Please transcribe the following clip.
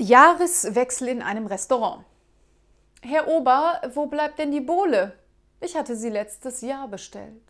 Jahreswechsel in einem Restaurant. Herr Ober, wo bleibt denn die Bohle? Ich hatte sie letztes Jahr bestellt.